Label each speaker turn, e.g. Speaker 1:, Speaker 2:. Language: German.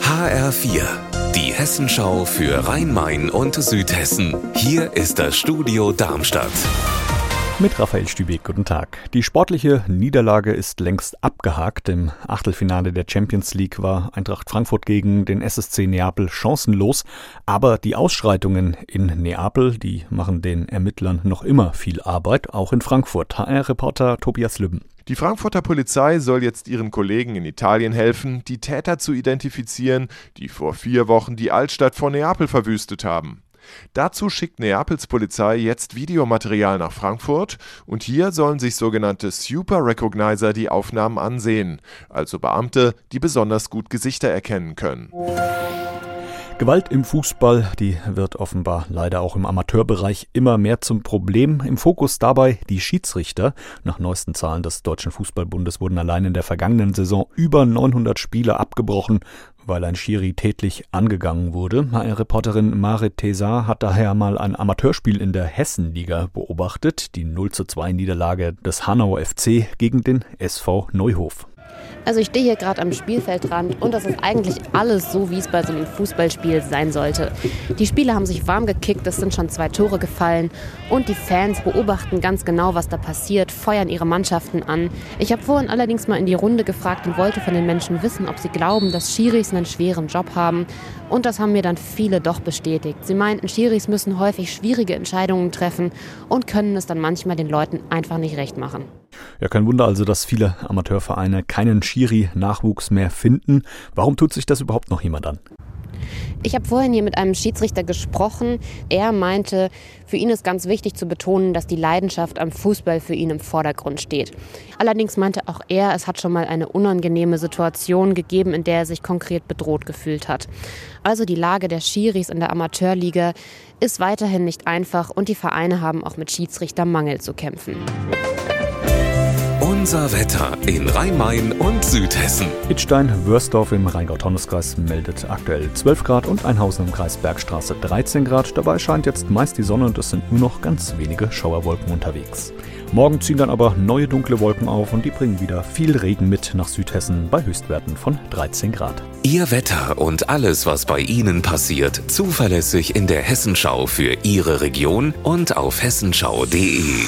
Speaker 1: HR4, die Hessenschau für Rhein-Main und Südhessen. Hier ist das Studio Darmstadt.
Speaker 2: Mit Raphael Stübeck, guten Tag. Die sportliche Niederlage ist längst abgehakt. Im Achtelfinale der Champions League war Eintracht Frankfurt gegen den SSC Neapel chancenlos. Aber die Ausschreitungen in Neapel, die machen den Ermittlern noch immer viel Arbeit, auch in Frankfurt. HR-Reporter Tobias Lübben.
Speaker 3: Die Frankfurter Polizei soll jetzt ihren Kollegen in Italien helfen, die Täter zu identifizieren, die vor vier Wochen die Altstadt von Neapel verwüstet haben. Dazu schickt Neapels Polizei jetzt Videomaterial nach Frankfurt und hier sollen sich sogenannte Super Recognizer die Aufnahmen ansehen, also Beamte, die besonders gut Gesichter erkennen können.
Speaker 2: Gewalt im Fußball, die wird offenbar leider auch im Amateurbereich immer mehr zum Problem. Im Fokus dabei die Schiedsrichter. Nach neuesten Zahlen des Deutschen Fußballbundes wurden allein in der vergangenen Saison über 900 Spiele abgebrochen, weil ein Schiri tätlich angegangen wurde. HR-Reporterin Marit Tesar hat daher mal ein Amateurspiel in der Hessenliga beobachtet, die 0 zu 2 Niederlage des Hanauer FC gegen den SV Neuhof.
Speaker 4: Also ich stehe hier gerade am Spielfeldrand und das ist eigentlich alles so, wie es bei so einem Fußballspiel sein sollte. Die Spieler haben sich warm gekickt, es sind schon zwei Tore gefallen und die Fans beobachten ganz genau, was da passiert, feuern ihre Mannschaften an. Ich habe vorhin allerdings mal in die Runde gefragt und wollte von den Menschen wissen, ob sie glauben, dass Schiris einen schweren Job haben und das haben mir dann viele doch bestätigt. Sie meinten, Schiris müssen häufig schwierige Entscheidungen treffen und können es dann manchmal den Leuten einfach nicht recht machen.
Speaker 2: Ja, kein Wunder also, dass viele Amateurvereine keinen Schiri-Nachwuchs mehr finden. Warum tut sich das überhaupt noch jemand an?
Speaker 4: Ich habe vorhin hier mit einem Schiedsrichter gesprochen. Er meinte, für ihn ist ganz wichtig zu betonen, dass die Leidenschaft am Fußball für ihn im Vordergrund steht. Allerdings meinte auch er, es hat schon mal eine unangenehme Situation gegeben, in der er sich konkret bedroht gefühlt hat. Also die Lage der Schiris in der Amateurliga ist weiterhin nicht einfach und die Vereine haben auch mit Schiedsrichtermangel zu kämpfen.
Speaker 1: Unser Wetter in Rhein-Main und Südhessen.
Speaker 2: Idstein-Wörsdorf im Rheingau-Taunus-Kreis meldet aktuell 12 Grad und Einhausen im Kreis Bergstraße 13 Grad. Dabei scheint jetzt meist die Sonne und es sind nur noch ganz wenige Schauerwolken unterwegs. Morgen ziehen dann aber neue dunkle Wolken auf und die bringen wieder viel Regen mit nach Südhessen bei Höchstwerten von 13 Grad.
Speaker 1: Ihr Wetter und alles, was bei Ihnen passiert, zuverlässig in der Hessenschau für Ihre Region und auf hessenschau.de.